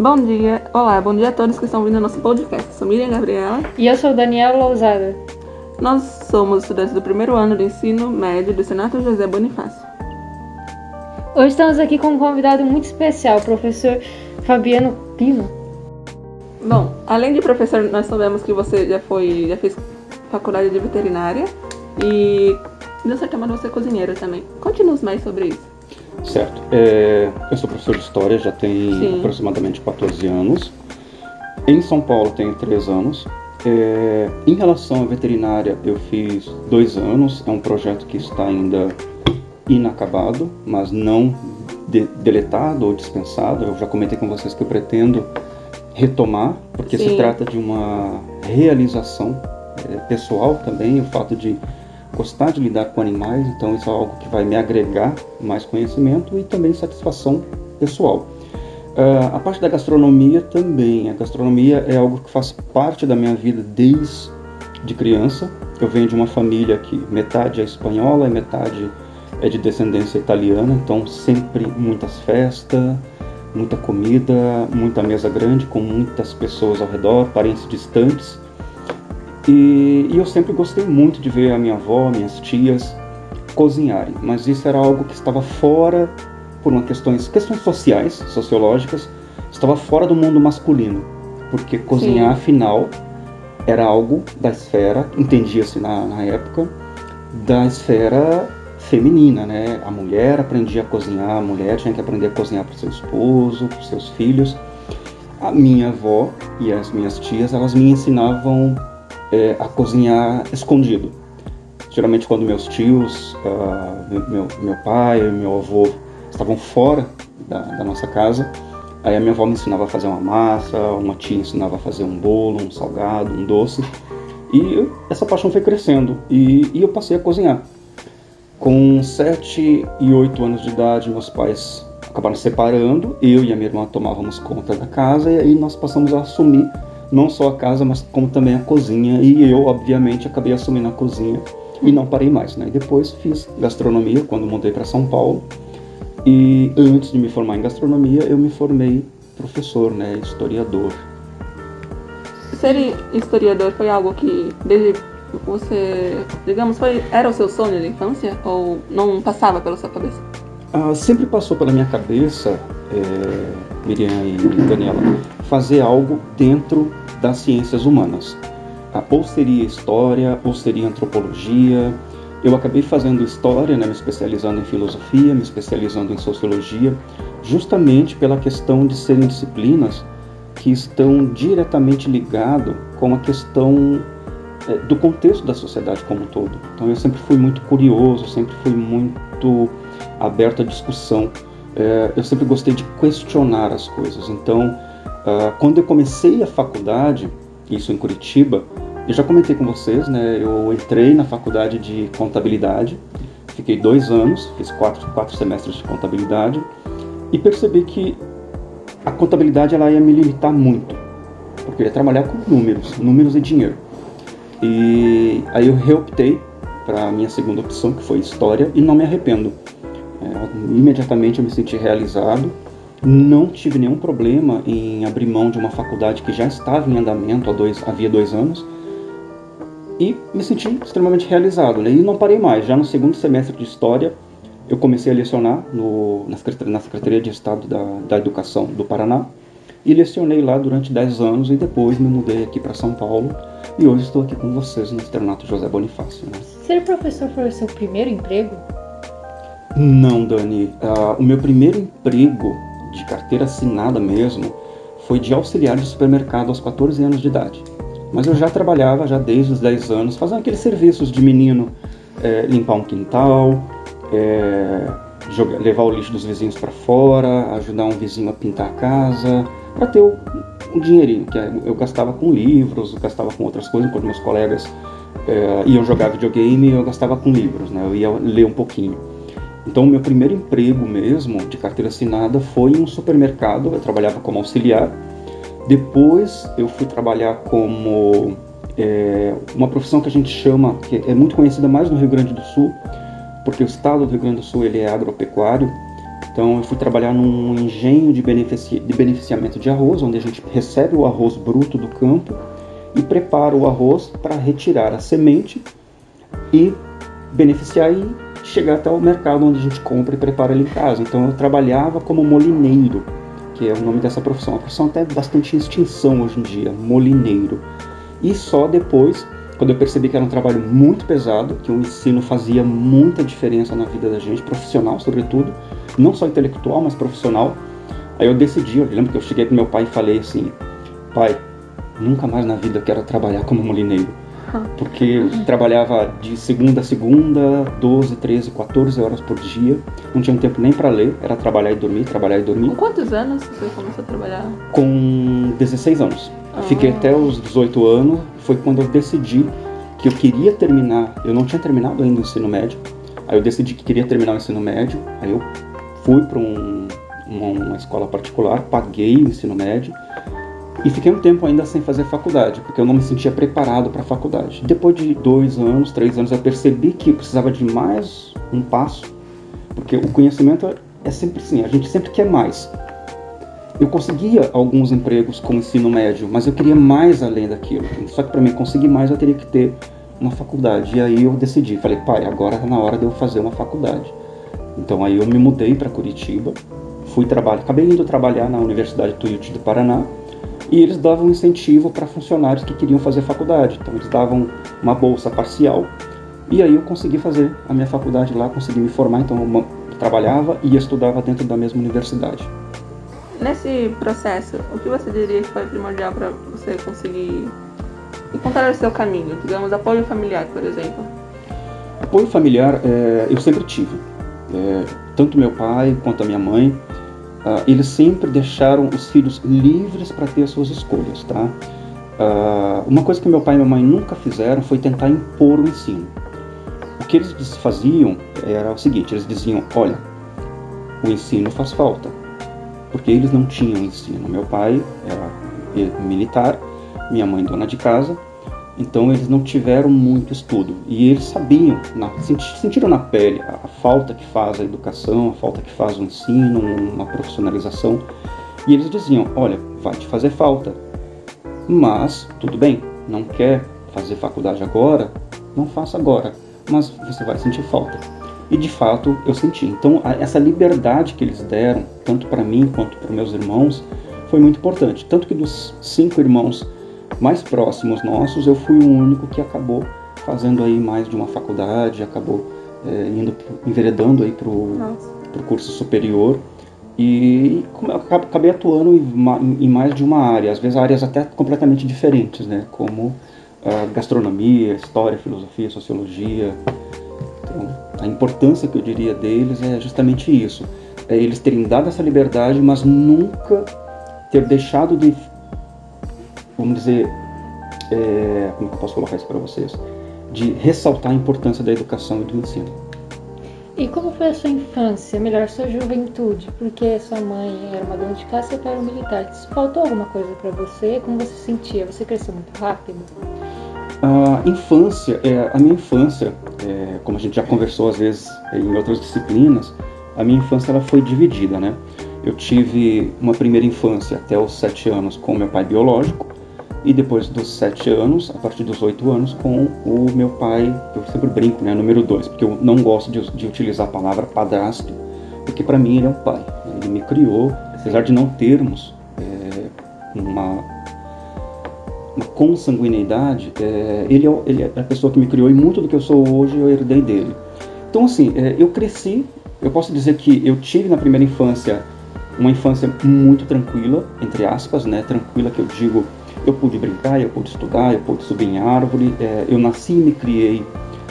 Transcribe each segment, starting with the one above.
Bom dia, olá, bom dia a todos que estão vindo ao nosso podcast. Sou Miriam Gabriela. E eu sou Daniela Lousada. Nós somos estudantes do primeiro ano do ensino médio do Senato José Bonifácio. Hoje estamos aqui com um convidado muito especial, o professor Fabiano Pino. Bom, além de professor, nós sabemos que você já foi, já fez faculdade de veterinária e de certa maneira você é cozinheiro também. Conte-nos mais sobre isso. Certo. É, eu sou professor de História, já tem Sim. aproximadamente 14 anos. Em São Paulo tenho 3 anos. É, em relação à veterinária, eu fiz dois anos. É um projeto que está ainda inacabado, mas não de- deletado ou dispensado. Eu já comentei com vocês que eu pretendo retomar, porque Sim. se trata de uma realização é, pessoal também, o fato de gostar de lidar com animais, então isso é algo que vai me agregar mais conhecimento e também satisfação pessoal. Ah, a parte da gastronomia também. A gastronomia é algo que faz parte da minha vida desde criança. Eu venho de uma família que metade é espanhola e metade é de descendência italiana, então sempre muitas festas, muita comida, muita mesa grande com muitas pessoas ao redor, parentes distantes. E, e eu sempre gostei muito de ver a minha avó, minhas tias cozinharem, mas isso era algo que estava fora por uma questões, questões sociais, sociológicas, estava fora do mundo masculino, porque cozinhar, afinal, era algo da esfera, entendia-se na, na época, da esfera feminina, né? A mulher aprendia a cozinhar, a mulher tinha que aprender a cozinhar para o seu esposo, para os seus filhos. A minha avó e as minhas tias, elas me ensinavam é, a cozinhar escondido. Geralmente quando meus tios, ah, meu, meu, pai meu avô estavam fora da, da nossa casa, aí a minha avó me ensinava a fazer uma massa, uma tia ensinava a fazer um bolo, um salgado, um doce. E essa paixão foi crescendo e, e eu passei a cozinhar. Com 7 e 8 anos de idade, meus pais acabaram se separando, eu e a minha irmã tomávamos conta da casa e aí nós passamos a assumir não só a casa, mas como também a cozinha. E eu, obviamente, acabei assumindo a cozinha e não parei mais. Né? E depois fiz gastronomia quando mudei para São Paulo. E antes de me formar em gastronomia, eu me formei professor, né, historiador. Ser historiador foi algo que desde você, digamos, foi era o seu sonho de infância ou não passava pela sua cabeça? Ah, sempre passou pela minha cabeça, é, Miriam e Daniela, fazer algo dentro das ciências humanas. Ah, ou seria história, ou seria antropologia. Eu acabei fazendo história, né, me especializando em filosofia, me especializando em sociologia, justamente pela questão de serem disciplinas que estão diretamente ligadas com a questão é, do contexto da sociedade como um todo. Então eu sempre fui muito curioso, sempre fui muito aberto à discussão. É, eu sempre gostei de questionar as coisas. Então, ah, quando eu comecei a faculdade, isso em Curitiba, eu já comentei com vocês, né? Eu entrei na faculdade de contabilidade, fiquei dois anos, fiz quatro, quatro semestres de contabilidade e percebi que a contabilidade ela ia me limitar muito, porque eu ia trabalhar com números, números e dinheiro. E aí eu reoptei para a minha segunda opção, que foi história, e não me arrependo. É, imediatamente eu me senti realizado, não tive nenhum problema em abrir mão de uma faculdade que já estava em andamento há dois, havia dois anos e me senti extremamente realizado. Né? E não parei mais. Já no segundo semestre de História, eu comecei a lecionar no, na, Secretaria, na Secretaria de Estado da, da Educação do Paraná e lecionei lá durante 10 anos e depois me mudei aqui para São Paulo e hoje estou aqui com vocês no Externato José Bonifácio. Né? Ser professor foi o seu primeiro emprego? Não, Dani. Ah, o meu primeiro emprego de carteira assinada mesmo foi de auxiliar de supermercado aos 14 anos de idade. Mas eu já trabalhava já desde os 10 anos, fazendo aqueles serviços de menino, eh, limpar um quintal, eh, jogar- levar o lixo dos vizinhos para fora, ajudar um vizinho a pintar a casa, para ter o, um dinheirinho, que eu gastava com livros, eu gastava com outras coisas, enquanto meus colegas eh, iam jogar videogame, eu gastava com livros, né? eu ia ler um pouquinho. Então, meu primeiro emprego mesmo, de carteira assinada, foi em um supermercado. Eu trabalhava como auxiliar. Depois, eu fui trabalhar como é, uma profissão que a gente chama, que é muito conhecida mais no Rio Grande do Sul, porque o estado do Rio Grande do Sul ele é agropecuário. Então eu fui trabalhar num engenho de, benefici de beneficiamento de arroz, onde a gente recebe o arroz bruto do campo e prepara o arroz para retirar a semente e beneficiar e chegar até o mercado onde a gente compra e prepara ele em casa. Então eu trabalhava como molineiro, que é o nome dessa profissão. Uma profissão até bastante em extinção hoje em dia, molineiro. E só depois, quando eu percebi que era um trabalho muito pesado, que o ensino fazia muita diferença na vida da gente, profissional sobretudo, não só intelectual, mas profissional, aí eu decidi, eu lembro que eu cheguei pro meu pai e falei assim, pai, nunca mais na vida eu quero trabalhar como molineiro porque trabalhava de segunda a segunda, 12, 13, 14 horas por dia. Não tinha tempo nem para ler, era trabalhar e dormir, trabalhar e dormir. Com quantos anos você começou a trabalhar? Com 16 anos. Ah. Fiquei até os 18 anos, foi quando eu decidi que eu queria terminar, eu não tinha terminado ainda o ensino médio, aí eu decidi que queria terminar o ensino médio, aí eu fui para um, uma, uma escola particular, paguei o ensino médio, e fiquei um tempo ainda sem fazer faculdade, porque eu não me sentia preparado para a faculdade. Depois de dois anos, três anos, eu percebi que eu precisava de mais um passo, porque o conhecimento é sempre assim, a gente sempre quer mais. Eu conseguia alguns empregos com ensino médio, mas eu queria mais além daquilo. Só que para mim conseguir mais eu teria que ter uma faculdade. E aí eu decidi, falei, pai, agora está na hora de eu fazer uma faculdade. Então aí eu me mudei para Curitiba, fui trabalhar, acabei indo trabalhar na Universidade Tuiuti do Paraná e eles davam incentivo para funcionários que queriam fazer faculdade. Então eles davam uma bolsa parcial e aí eu consegui fazer a minha faculdade lá, consegui me formar, então eu trabalhava e estudava dentro da mesma universidade. Nesse processo, o que você diria que foi primordial para você conseguir encontrar o seu caminho? Digamos, apoio familiar, por exemplo. Apoio familiar é, eu sempre tive. É, tanto meu pai quanto a minha mãe Uh, eles sempre deixaram os filhos livres para ter as suas escolhas, tá? Uh, uma coisa que meu pai e minha mãe nunca fizeram foi tentar impor o ensino. O que eles faziam era o seguinte: eles diziam, olha, o ensino faz falta, porque eles não tinham ensino. Meu pai era militar, minha mãe dona de casa, então eles não tiveram muito estudo e eles sabiam, na, sentiram na pele a, a, falta que faz a educação, a falta que faz o ensino, uma profissionalização. E eles diziam: olha, vai te fazer falta, mas tudo bem, não quer fazer faculdade agora, não faça agora, mas você vai sentir falta. E de fato eu senti. Então a, essa liberdade que eles deram, tanto para mim quanto para meus irmãos, foi muito importante. Tanto que dos cinco irmãos mais próximos nossos, eu fui o único que acabou fazendo aí mais de uma faculdade, acabou é, indo, enveredando aí para o curso superior. E acabei atuando em, mais de uma área, às vezes áreas até completamente diferentes, né, como gastronomia, história, filosofia, sociologia. Então, a importância que eu diria deles é justamente isso, é eles terem dado essa liberdade, mas nunca ter deixado de vamos dizer, é, como que eu posso colocar isso para vocês? De ressaltar a importância da educação e do ensino. E como foi a sua infância, melhor, sua juventude? Porque sua mãe era uma dona de casa e seu pai era um militar. Faltou alguma coisa para você? Como você se sentia? Você cresceu muito rápido? A infância, é, a minha infância, é, como a gente já conversou às vezes em outras disciplinas, a minha infância ela foi dividida, né? Eu tive uma primeira infância até os sete anos com meu pai biológico, e depois dos sete anos, a partir dos oito anos, com o meu pai, eu sempre brinco, né, número dois, porque eu não gosto de, de utilizar a palavra padrasto, porque para mim ele é um pai. Ele me criou, apesar de não termos é, uma, uma consanguinidade, é, ele, é, ele, é, a pessoa que me criou e muito do que eu sou hoje eu herdei dele. Então, assim, é, eu cresci, eu posso dizer que eu tive na primeira infância uma infância muito tranquila, entre aspas, né, tranquila que eu digo eu pude brincar, eu pude estudar, eu pude subir em árvore. É, eu nasci e me criei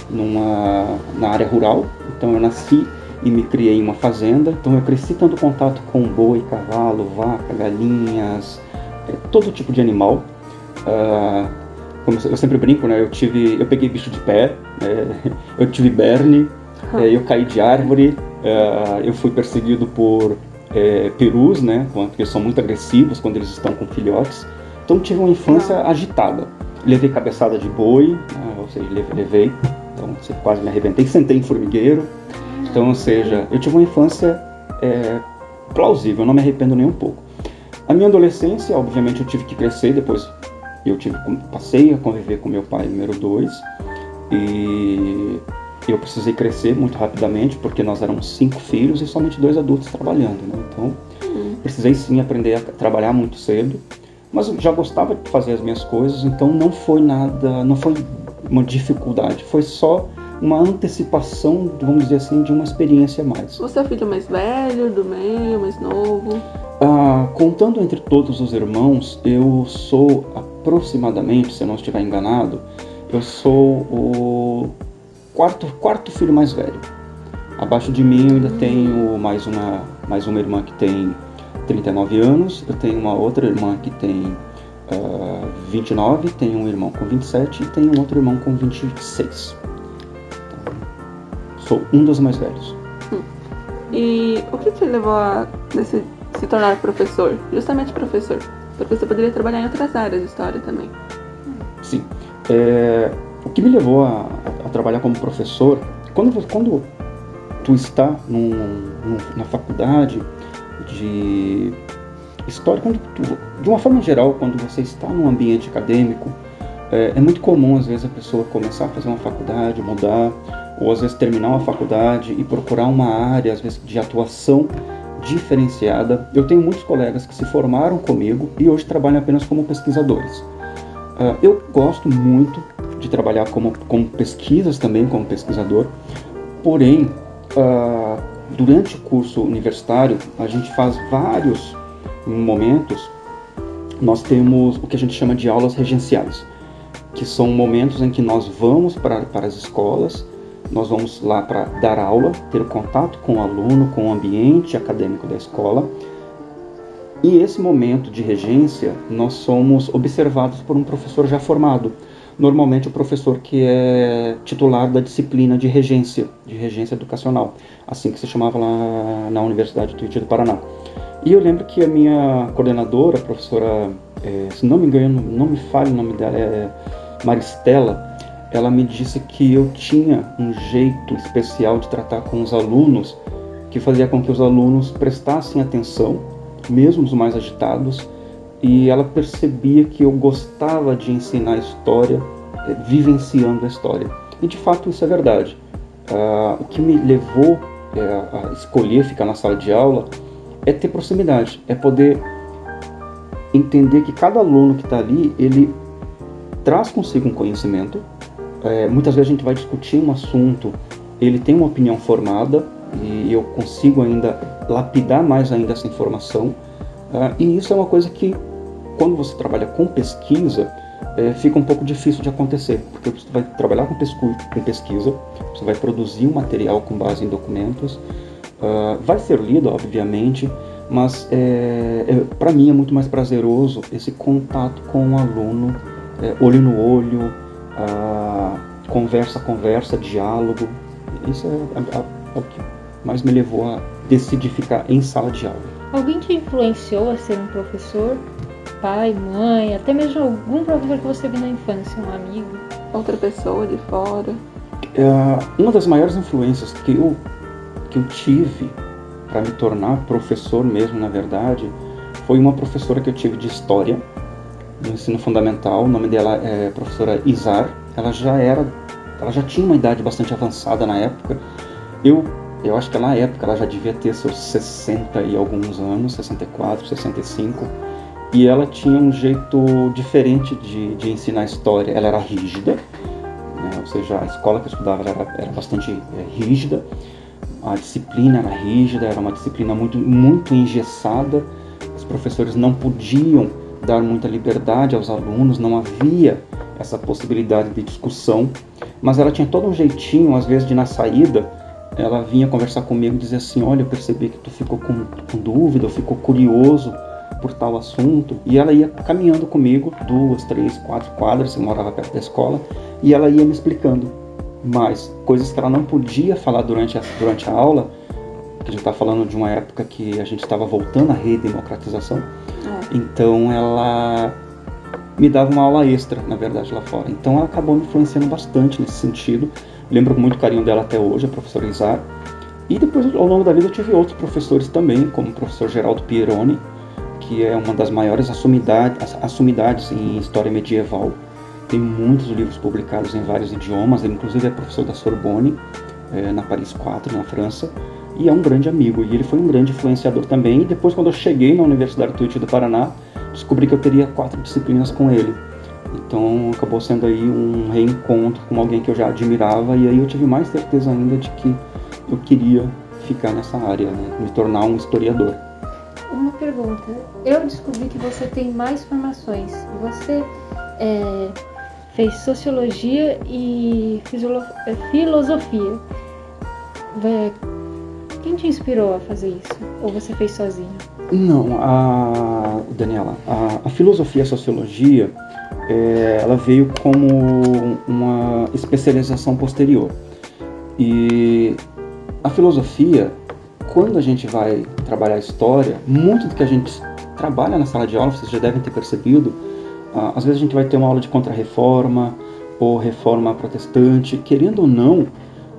numa, na área rural, então eu nasci e me criei em uma fazenda, então eu cresci tendo contato com boi, cavalo, vaca, galinhas, é, todo tipo de animal. Uh, como eu sempre brinco, né? Eu tive, eu peguei bicho de pé, é, eu tive berne, é, eu caí de árvore, uh, eu fui perseguido por é, perus, né? Porque são muito agressivos quando eles estão com filhotes. Então tive uma infância Não. agitada. Levei cabeçada de boi, né, ou seja, levei, então quase me arrebentei, sentei em formigueiro. Então, ou seja, eu tive uma infância é plausível, não me arrependo nem um pouco. A minha adolescência, obviamente, eu tive que crescer, depois eu tive, passei a conviver com meu pai número dois e eu precisei crescer muito rapidamente porque nós éramos cinco filhos e somente dois adultos trabalhando, né? Então, uhum. precisei sim aprender a trabalhar muito cedo, mas eu já gostava de fazer as minhas coisas, então não foi nada, não foi uma dificuldade, foi só uma antecipação, vamos dizer assim, de uma experiência a mais. Você é o filho mais velho, do meio, mais novo? Ah, contando entre todos os irmãos, eu sou aproximadamente, se eu não estiver enganado, eu sou o quarto, quarto filho mais velho. Abaixo de mim eu ainda tenho mais uma, mais uma irmã que tem 39 anos, eu tenho uma outra irmã que tem uh, ah, 29, tenho um irmão com 27 e tenho um outro irmão com 26. Então, sou um dos mais velhos. Hum. E o que te levou a se tornar professor? Justamente professor. Porque você poderia trabalhar em outras áreas de história também. Sim. É, o que me levou a, a, trabalhar como professor, quando, quando tu está num, num, na faculdade de história, quando de uma forma geral, quando você está num ambiente acadêmico, é, é, muito comum às vezes a pessoa começar a fazer uma faculdade, mudar, ou às vezes terminar uma faculdade e procurar uma área, às vezes de atuação diferenciada. Eu tenho muitos colegas que se formaram comigo e hoje trabalham apenas como pesquisadores. Uh, eu gosto muito de trabalhar como, como pesquisas também, como pesquisador, porém, uh, durante o curso universitário, a gente faz vários momentos, nós temos o que a gente chama de aulas regenciais, que são momentos em que nós vamos para, para as escolas nós vamos lá para dar aula, ter contato com o aluno, com o ambiente acadêmico da escola. E esse momento de regência, nós somos observados por um professor já formado. Normalmente o professor que é titular da disciplina de regência, de regência educacional, assim que se chamava lá na Universidade do Rio do Paraná. E eu lembro que a minha coordenadora, a professora, é, se não me engano, não me fale o nome dela, é Maristela, ela me disse que eu tinha um jeito especial de tratar com os alunos que fazia com que os alunos prestassem atenção, mesmo os mais agitados, e ela percebia que eu gostava de ensinar história, eh, vivenciando a história. E de fato isso é verdade. Ah, o que me levou eh, a escolher ficar na sala de aula é ter proximidade, é poder entender que cada aluno que está ali, ele traz consigo um conhecimento, é, muitas vezes a gente vai discutir um assunto, ele tem uma opinião formada e eu consigo ainda lapidar mais ainda essa informação. Uh, e isso é uma coisa que, quando você trabalha com pesquisa, é, fica um pouco difícil de acontecer, porque você vai trabalhar com, com pesquisa, você vai produzir um material com base em documentos, uh, vai ser lido, obviamente, mas é, é, para mim é muito mais prazeroso esse contato com o aluno, é, olho no olho, conversa, conversa, diálogo. Isso é, o que mais me levou a decidir ficar em sala de aula. Alguém te influenciou a ser um professor? Pai, mãe, até mesmo algum professor que você viu na infância, um amigo? Outra pessoa de fora? É, uma das maiores influências que eu, que eu tive para me tornar professor mesmo, na verdade, foi uma professora que eu tive de história do ensino fundamental. O nome dela é professora Izar. Ela já era, ela já tinha uma idade bastante avançada na época. Eu, eu acho que na época ela já devia ter seus 60 e alguns anos, 64, 65. E ela tinha um jeito diferente de, de ensinar história. Ela era rígida, né? ou seja, a escola que eu estudava era, era bastante é, rígida. A disciplina era rígida, era uma disciplina muito, muito engessada. Os professores não podiam dar muita liberdade aos alunos, não havia essa possibilidade de discussão, mas ela tinha todo um jeitinho, às vezes, de na saída, ela vinha conversar comigo e dizer assim: Olha, eu percebi que tu ficou com, com dúvida, ou ficou curioso por tal assunto, e ela ia caminhando comigo, duas, três, quatro quadras, eu morava perto da escola, e ela ia me explicando mais coisas que ela não podia falar durante a, durante a aula, que a gente está falando de uma época que a gente estava voltando à redemocratização. É. Então ela me dava uma aula extra, na verdade, lá fora. Então ela acabou me influenciando bastante nesse sentido. Lembro com muito carinho dela até hoje, a professora Izar. E depois, ao longo da vida, eu tive outros professores também, como o professor Geraldo Pieroni, que é uma das maiores assumidades, assumidades em história medieval. Tem muitos livros publicados em vários idiomas, ele inclusive é professor da Sorbonne, é, na Paris 4, na França, e é um grande amigo. E ele foi um grande influenciador também. E depois, quando eu cheguei na Universidade Tuiuti do Paraná, descobri que eu teria quatro disciplinas com ele. Então acabou sendo aí um reencontro com alguém que eu já admirava e aí eu tive mais certeza ainda de que eu queria ficar nessa área, né? me tornar um historiador. Uma pergunta. Eu descobri que você tem mais formações. Você é, fez sociologia e é, filosofia. Quem te inspirou a fazer isso? Ou você fez sozinho? Não, a Daniela, a, a filosofia e a sociologia, é, ela veio como uma especialização posterior. E a filosofia, quando a gente vai trabalhar a história, muito do que a gente trabalha na sala de aula, vocês já devem ter percebido, ah, às vezes a gente vai ter uma aula de contra-reforma ou reforma protestante, querendo ou não,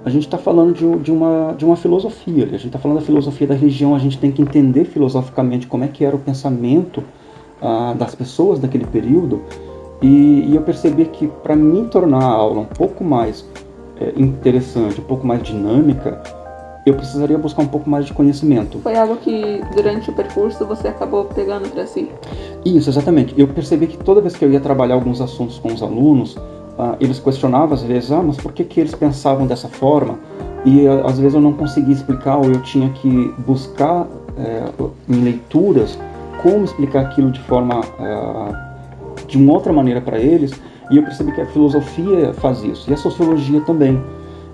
a gente está falando de, de, uma, de uma filosofia, a gente está falando da filosofia da religião, a gente tem que entender filosoficamente como é que era o pensamento ah, das pessoas daquele período, e, e eu percebi que para me tornar a aula um pouco mais é, interessante, um pouco mais dinâmica, eu precisaria buscar um pouco mais de conhecimento. Foi algo que durante o percurso você acabou pegando para si? Isso, exatamente. Eu percebi que toda vez que eu ia trabalhar alguns assuntos com os alunos, uh, eles questionavam às vezes, ah, mas por que, que eles pensavam dessa forma? E uh, às vezes eu não conseguia explicar ou eu tinha que buscar uh, em leituras como explicar aquilo de forma uh, de uma outra maneira para eles. E eu percebi que a filosofia faz isso e a sociologia também.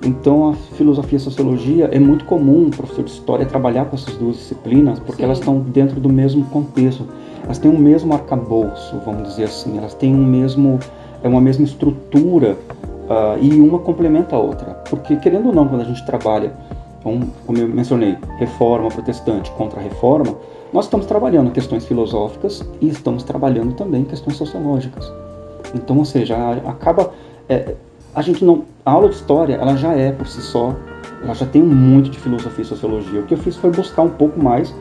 Então, a filosofia e a sociologia é muito comum o professor de história trabalhar com essas duas disciplinas, porque Sim. elas estão dentro do mesmo contexto. Elas têm o mesmo arcabouço, vamos dizer assim. Elas têm um mesmo, é uma mesma estrutura uh, e uma complementa a outra. Porque, querendo ou não, quando a gente trabalha, com, como eu mencionei, reforma protestante contra reforma, nós estamos trabalhando questões filosóficas e estamos trabalhando também questões sociológicas. Então, ou seja, acaba. É, a gente não. A aula de história, ela já é por si só, ela já tem muito de filosofia e sociologia. O que eu fiz foi buscar um pouco mais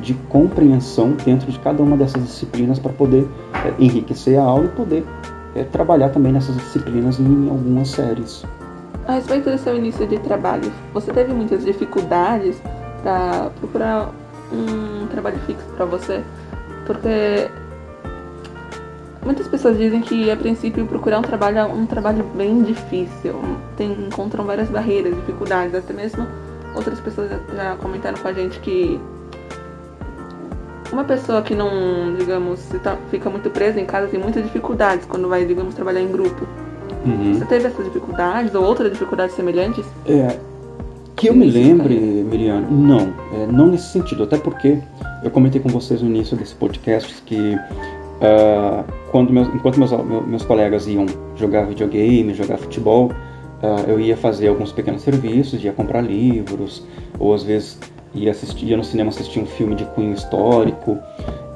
de compreensão dentro de cada uma dessas disciplinas para poder é, enriquecer a aula e poder é, trabalhar também nessas disciplinas em algumas séries. A respeito do seu início de trabalho, você teve muitas dificuldades para procurar um trabalho fixo para você? Porque Muitas pessoas dizem que a princípio procurar um trabalho é um trabalho bem difícil, tem, encontram várias barreiras, dificuldades, até mesmo outras pessoas já comentaram com a gente que uma pessoa que não, digamos, tá, fica muito presa em casa tem muitas dificuldades quando vai, digamos, trabalhar em grupo. Uhum. Você teve essas dificuldades ou outras dificuldades semelhantes? É, que eu me lembre, Miriam, não, é, não nesse sentido, até porque eu comentei com vocês no início desse podcast que Uh, quando meus, enquanto meus, meus colegas iam jogar videogame, jogar futebol, uh, eu ia fazer alguns pequenos serviços, ia comprar livros, ou às vezes ia, assistir, ia no cinema assistir um filme de cunho histórico.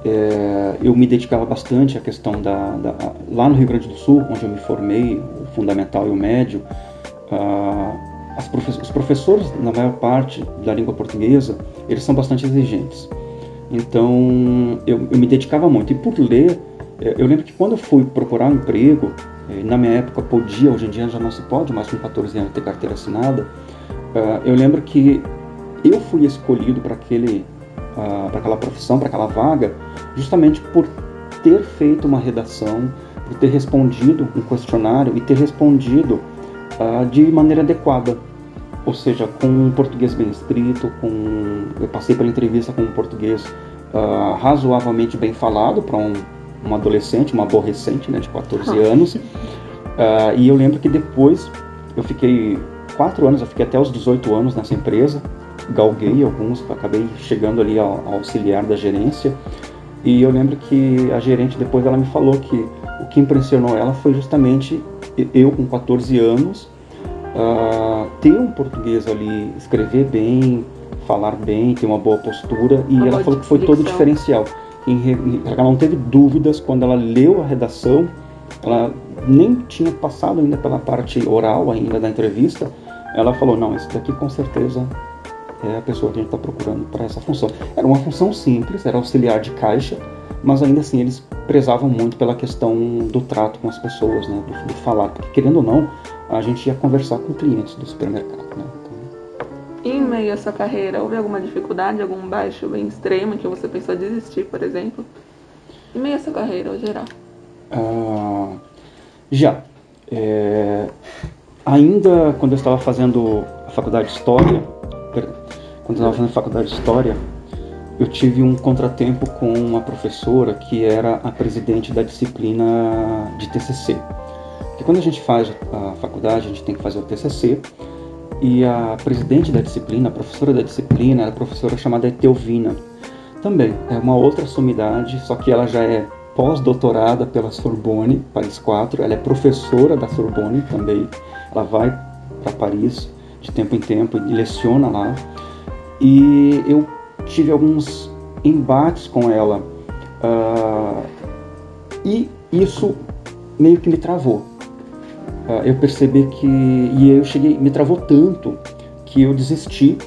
É, eu me dedicava bastante à questão da, da, Lá no Rio Grande do Sul, onde eu me formei, o fundamental e o médio, uh, profe os professores, na maior parte da língua portuguesa, eles são bastante exigentes. Então eu, eu me dedicava muito. E por ler, é, eu lembro que quando eu fui procurar um emprego, é, na minha época podia, hoje em dia já não se pode, mais com 14 anos ter carteira assinada. Ah, eu lembro que eu fui escolhido para aquele ah, para aquela profissão, para aquela vaga, justamente por ter feito uma redação, por ter respondido um questionário e ter respondido uh, de maneira adequada ou seja, com um português bem escrito, com eu passei pela entrevista com um português uh, razoavelmente bem falado para um, um adolescente, uma aborrecente, né, de 14 ah. anos. Uh, e eu lembro que depois eu fiquei quatro anos, eu fiquei até os 18 anos nessa empresa, galguei alguns, acabei chegando ali ao, ao auxiliar da gerência. E eu lembro que a gerente depois ela me falou que o que impressionou ela foi justamente eu com 14 anos uh, ter um português ali, escrever bem, falar bem, ter uma boa postura, e uma ela falou que foi todo diferencial. ela não teve dúvidas quando ela leu a redação, ela nem tinha passado ainda pela parte oral ainda da entrevista, ela falou, não, esse daqui com certeza é a pessoa que a gente está procurando para essa função. Era uma função simples, era auxiliar de caixa, mas ainda assim eles prezavam muito pela questão do trato com as pessoas, né, do, do falar, porque querendo ou não, a gente ia conversar com clientes do supermercado. Né? Então... Em meio a sua carreira, houve alguma dificuldade, algum baixo bem extremo que você pensou desistir, por exemplo? Em meio a sua carreira, no geral? Ah, já. É, ainda quando eu estava fazendo a faculdade de História, quando eu estava fazendo a faculdade de História, eu tive um contratempo com uma professora que era a presidente da disciplina de TCC. Porque quando a gente faz a faculdade, a gente tem que fazer o TCC, e a presidente da disciplina, a professora da disciplina, era a professora chamada Etelvina. Também é uma outra sumidade, só que ela já é pós-doutorada pela Sorbonne, Paris 4, ela é professora da Sorbonne também, ela vai para Paris de tempo em tempo e leciona lá. E eu tive alguns embates com ela uh, e isso meio que me travou. Uh, eu percebi que e eu cheguei, me travou tanto que eu desisti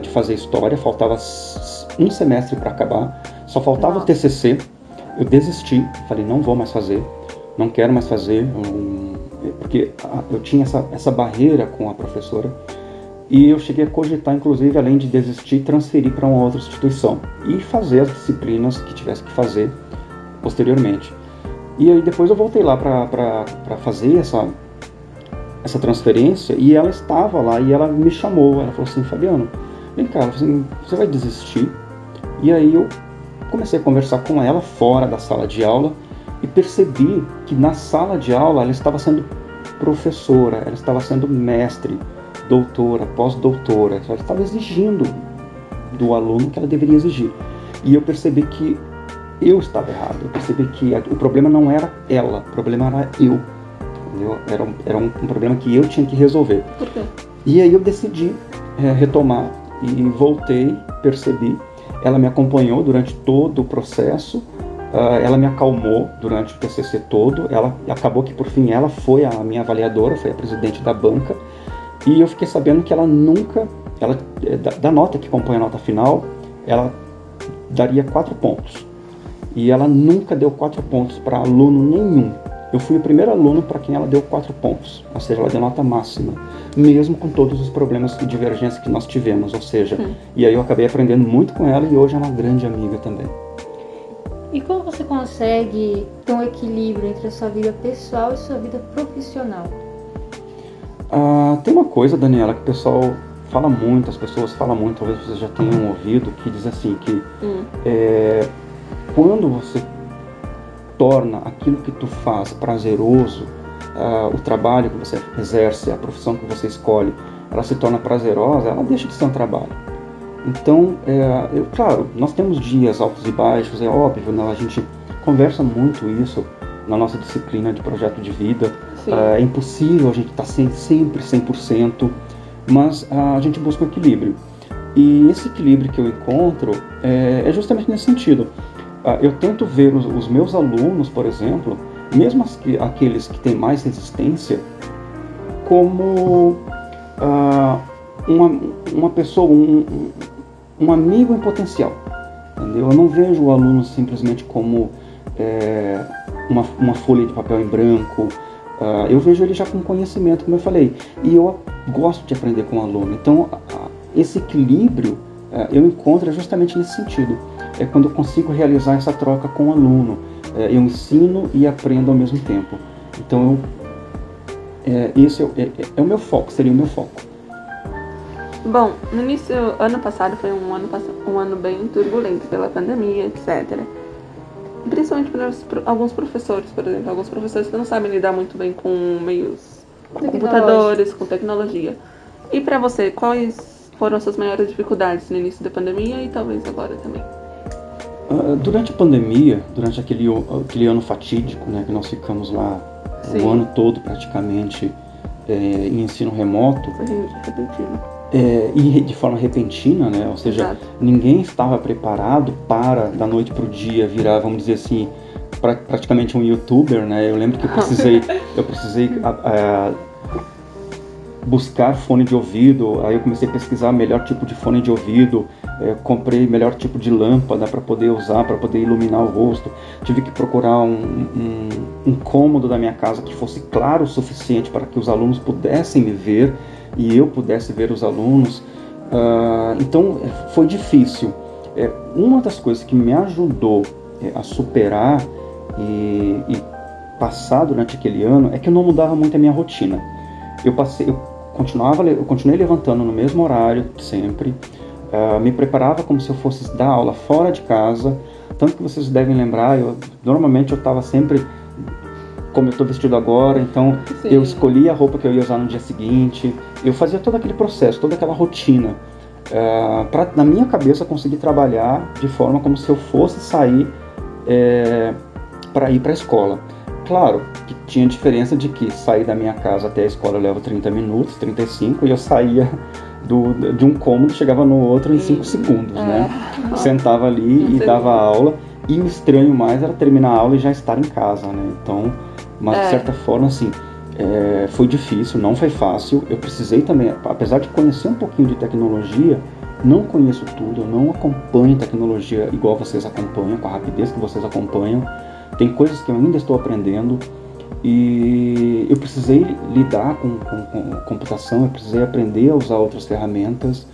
de fazer história. Faltava um semestre para acabar, só faltava o TCC. Eu desisti, falei não vou mais fazer, não quero mais fazer, um, porque eu tinha essa, essa barreira com a professora e eu cheguei a cogitar, inclusive, além de desistir, transferir para uma outra instituição e fazer as disciplinas que tivesse que fazer posteriormente. E aí depois eu voltei lá para fazer essa, essa transferência e ela estava lá e ela me chamou. Ela falou assim: Fabiano, vem cá, assim, você vai desistir? E aí eu comecei a conversar com ela fora da sala de aula e percebi que na sala de aula ela estava sendo professora, ela estava sendo mestre doutora, pós-doutora, ela estava exigindo do aluno que ela deveria exigir. E eu percebi que eu estava errado, eu percebi que o problema não era ela, o problema era eu. Entendeu? Era, um, era um, um problema que eu tinha que resolver. E aí eu decidi é, retomar e voltei, percebi. Ela me acompanhou durante todo o processo, uh, ela me acalmou durante o TCC todo. Ela acabou que por fim ela foi a minha avaliadora, foi a presidente da banca e eu fiquei sabendo que ela nunca, ela, é, da, da nota que compõe a nota final, ela daria quatro pontos. E ela nunca deu quatro pontos para aluno nenhum. Eu fui o primeiro aluno para quem ela deu quatro pontos, ou seja, ela deu nota máxima, mesmo com todos os problemas e divergências que nós tivemos, ou seja, hum. e aí eu acabei aprendendo muito com ela e hoje é uma grande amiga também. E como você consegue ter um equilíbrio entre a sua vida pessoal e sua vida profissional? Ah, tem uma coisa, Daniela, que o pessoal fala muito, as pessoas falam muito, talvez vocês já tenham ouvido, que diz assim que hum. é, quando você torna aquilo que tu faz prazeroso, uh, o trabalho que você exerce, a profissão que você escolhe, ela se torna prazerosa, ela deixa de ser um trabalho. Então, é, eu, claro, nós temos dias altos e baixos, é óbvio, né? a gente conversa muito isso na nossa disciplina de projeto de vida, Uh, é impossível a gente estar tá sempre 100%, mas uh, a gente busca o equilíbrio. E esse equilíbrio que eu encontro é, é justamente nesse sentido. Uh, eu tento ver os, os, meus alunos, por exemplo, mesmo as, aqueles que têm mais resistência, como uma, uma pessoa, um, um amigo em potencial. Entendeu? Eu não vejo o aluno simplesmente como é, uma, uma folha de papel em branco, Uh, eu vejo ele já com conhecimento, como eu falei, e eu gosto de aprender com o aluno. Então, uh, esse equilíbrio uh, eu encontro justamente nesse sentido. É quando eu consigo realizar essa troca com o aluno. Eh, eu ensino e aprendo ao mesmo tempo. Então, eu, é, esse é, é, é, o meu foco, seria o meu foco. Bom, no início, ano passado foi um ano, um ano bem turbulento pela pandemia, etc principalmente para alguns professores, por exemplo, alguns professores que não sabem lidar muito bem com meios com computadores, com tecnologia. E para você, quais foram as suas maiores dificuldades no início da pandemia e talvez agora também? Uh, durante a pandemia, durante aquele, aquele ano fatídico, né, que nós ficamos lá Sim. o ano todo praticamente é, em ensino remoto. Foi repentino é, e de forma repentina, né? Ou seja, Exato. ninguém estava preparado para da noite para o dia virar, vamos dizer assim, pra, praticamente um YouTuber, né? Eu lembro que eu precisei, eu precisei a, a, buscar fone de ouvido. Aí eu comecei a pesquisar melhor tipo de fone de ouvido, é, comprei melhor tipo de lâmpada para poder usar, para poder iluminar o rosto. Tive que procurar um, um, um, cômodo da minha casa que fosse claro o suficiente para que os alunos pudessem me ver e eu pudesse ver os alunos. Uh, então foi difícil. É, uma das coisas que me ajudou é, a superar e, e passar durante aquele ano é que eu não mudava muito a minha rotina. Eu passei, eu continuava, eu continuei levantando no mesmo horário sempre, uh, me preparava como se eu fosse dar aula fora de casa, tanto que vocês devem lembrar, eu normalmente eu estava sempre como eu estou vestido agora, então Sim. eu escolhia a roupa que eu ia usar no dia seguinte, eu fazia todo aquele processo, toda aquela rotina, uh, para na minha cabeça conseguir trabalhar de forma como se eu fosse sair é, para ir para a escola. Claro que tinha diferença de que sair da minha casa até a escola leva 30 minutos, 35, e eu saía do, de um cômodo chegava no outro em 5 segundos, né? É. Sentava ali e dava aula. E o estranho mais era terminar a aula e já estar em casa, né? Então, mas é. de certa forma, assim, é, foi difícil, não foi fácil. Eu precisei também, apesar de conhecer um pouquinho de tecnologia, não conheço tudo, eu não acompanho tecnologia igual vocês acompanham, com a rapidez que vocês acompanham. Tem coisas que eu ainda estou aprendendo e eu precisei lidar com, com, com computação, eu precisei aprender a usar outras ferramentas.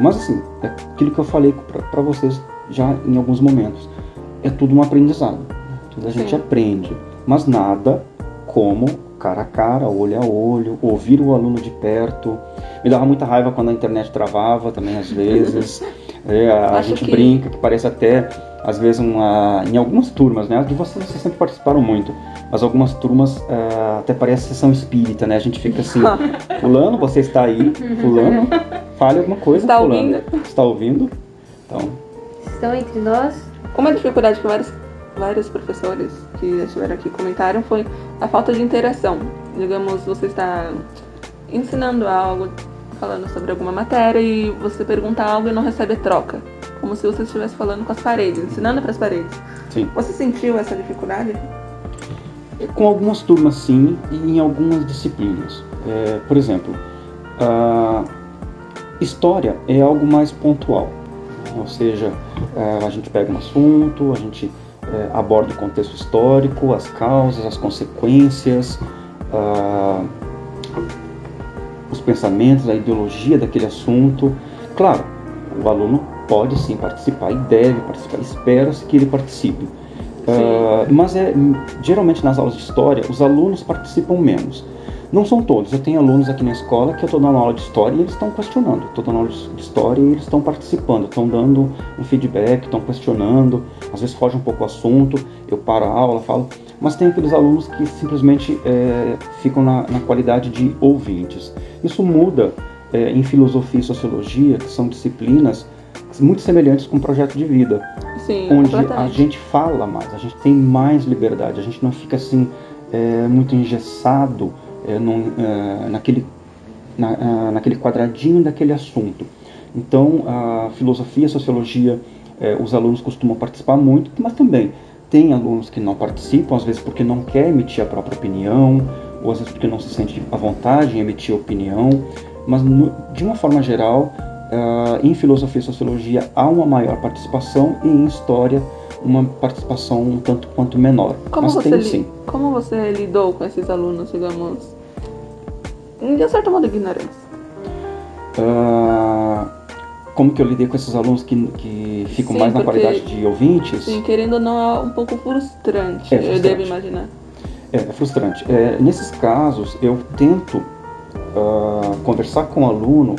Mas assim, é aquilo que eu falei para vocês já em alguns momentos. É tudo um aprendizado. Tudo a Sim. gente aprende. Mas nada como cara a cara, olho a olho, ouvir o aluno de perto. Me dava muita raiva quando a internet travava também às vezes. é, a, a gente que... brinca que parece até às vezes uma, em algumas turmas, né? De vocês, vocês sempre participaram muito, mas algumas turmas uh, até parece sessão espírita, né? A gente fica assim, fulano, você está aí, fulano, fale alguma coisa, está fulano, ouvindo? está ouvindo? Então. Estão entre nós. Uma dificuldade que vários, vários professores que estiveram aqui comentaram foi a falta de interação. Digamos, você está ensinando algo, falando sobre alguma matéria e você pergunta algo e não recebe troca como se você estivesse falando com as paredes, ensinando para as paredes. Sim. Você sentiu essa dificuldade? Com algumas turmas, sim, e em algumas disciplinas. É, por exemplo, a história é algo mais pontual, ou seja, é, a gente pega um assunto, a gente é, aborda o contexto histórico, as causas, as consequências, os pensamentos, a ideologia daquele assunto. Claro, o aluno pode sim participar e deve participar. Espera-se que ele participe. Uh, mas é, geralmente nas aulas de história os alunos participam menos. Não são todos. Eu tenho alunos aqui na escola que eu estou dando aula de história e eles estão questionando. Estou dando aula de história e eles estão participando, estão dando um feedback, estão questionando. Às vezes foge um pouco o assunto, eu paro a aula, falo. Mas tem aqueles alunos que simplesmente é, ficam na, na, qualidade de ouvintes. Isso muda é, em filosofia e sociologia, que são disciplinas muito semelhantes com o projeto de vida. Sim, onde a gente fala mais, a gente tem mais liberdade, a gente não fica assim é, muito engessado num, é, naquele, na, é, naquele quadradinho daquele assunto. Então, a filosofia, a sociologia, os alunos costumam participar muito, mas também tem alunos que não participam, às vezes porque não quer emitir a própria opinião, ou às vezes porque não se sente à vontade em emitir opinião, mas no, de uma forma geral, Uh, em filosofia e sociologia há uma maior participação e em história uma participação um tanto quanto menor. Como Mas você tem sim. Como você lidou com esses alunos, digamos, de certo modo ignorantes? Uh, como que eu lidei com esses alunos que, que ficam sim, mais na qualidade de ouvintes? Sim, querendo ou não, é um pouco frustrante, é frustrante. eu devo imaginar. É, é frustrante. É, nesses casos, eu tento uh, conversar com o aluno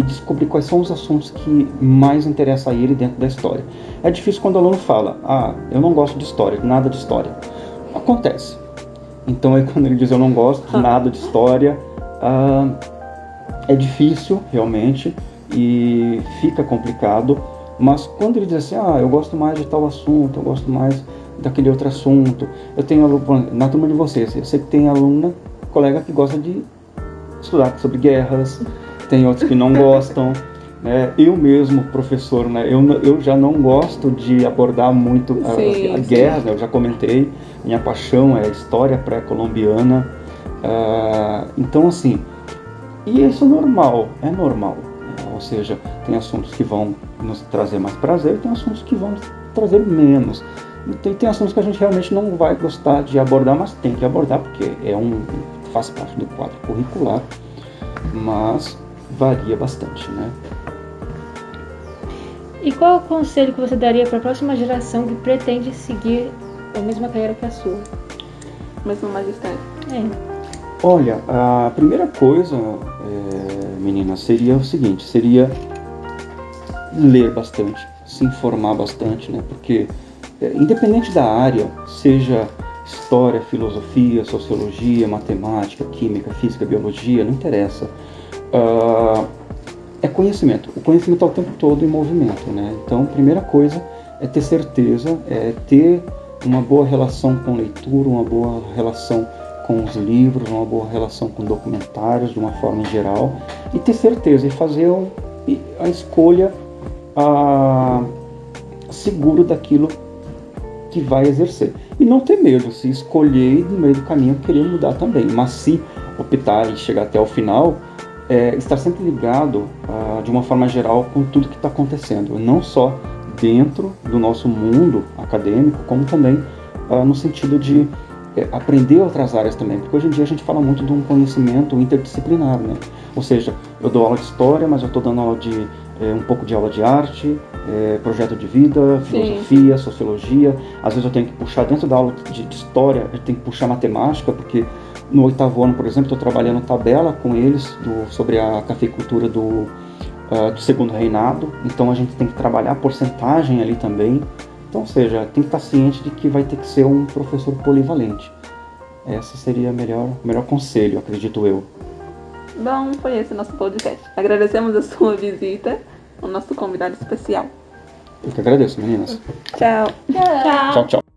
e descobrir quais são os assuntos que mais interessam a ele dentro da história. É difícil quando o aluno fala, ah, eu não gosto de história, nada de história. Acontece. Então aí quando ele diz eu não gosto de nada de história, ah, é difícil realmente e fica complicado. Mas quando ele diz assim, ah, eu gosto mais de tal assunto, eu gosto mais daquele outro assunto, eu tenho aluno, na turma de vocês, eu sei que tem aluna, colega que gosta de estudar sobre guerras, tem outros que não gostam. Né? Eu mesmo, professor, né? eu, eu já não gosto de abordar muito a, sim, a guerra, né? eu já comentei, minha paixão é a história pré-colombiana. Uh, então, assim, E isso é normal, é normal. É, ou seja, tem assuntos que vão nos trazer mais prazer, tem assuntos que vão trazer menos. E tem, tem assuntos que a gente realmente não vai gostar de abordar, mas tem que abordar porque é um faz parte do quadro curricular, mas varia bastante, né? E qual o conselho que você daria para a próxima geração que pretende seguir a mesma carreira que a sua? Mesmo magistério. É. Olha, a primeira coisa, é, menina, seria o seguinte, seria ler bastante, se informar bastante, né? Porque é, independente da área, seja história, filosofia, sociologia, matemática, química, física, biologia, não interessa. Uh, é conhecimento. O conhecimento está o tempo todo em movimento, né? Então, primeira coisa é ter certeza, é ter uma boa relação com leitura, uma boa relação com os livros, uma boa relação com documentários de uma forma geral e ter certeza e fazer a escolha a, seguro daquilo que vai exercer. E não ter medo, se escolher no meio do caminho querer mudar também, mas se optar e chegar até o final, é, estar sempre ligado uh, de uma forma geral com tudo que está acontecendo, não só dentro do nosso mundo acadêmico, como também uh, no sentido de é, aprender outras áreas também, porque hoje em dia a gente fala muito de um conhecimento interdisciplinar, né? Ou seja, eu dou aula de história, mas eu estou dando aula de é, um pouco de aula de arte, é, projeto de vida, filosofia, Sim. sociologia. Às vezes eu tenho que puxar dentro da aula de, de história, eu tenho que puxar matemática, porque no oitavo ano, por exemplo, estou trabalhando tabela com eles do, sobre a cafeicultura do, uh, do segundo reinado. Então a gente tem que trabalhar a porcentagem ali também. Então, ou seja, tem que estar ciente de que vai ter que ser um professor polivalente. Esse seria o melhor, melhor conselho, acredito eu. Bom, foi esse o nosso podcast. Agradecemos a sua visita, o nosso convidado especial. Eu que agradeço, meninas. Tchau. Tchau, tchau. tchau.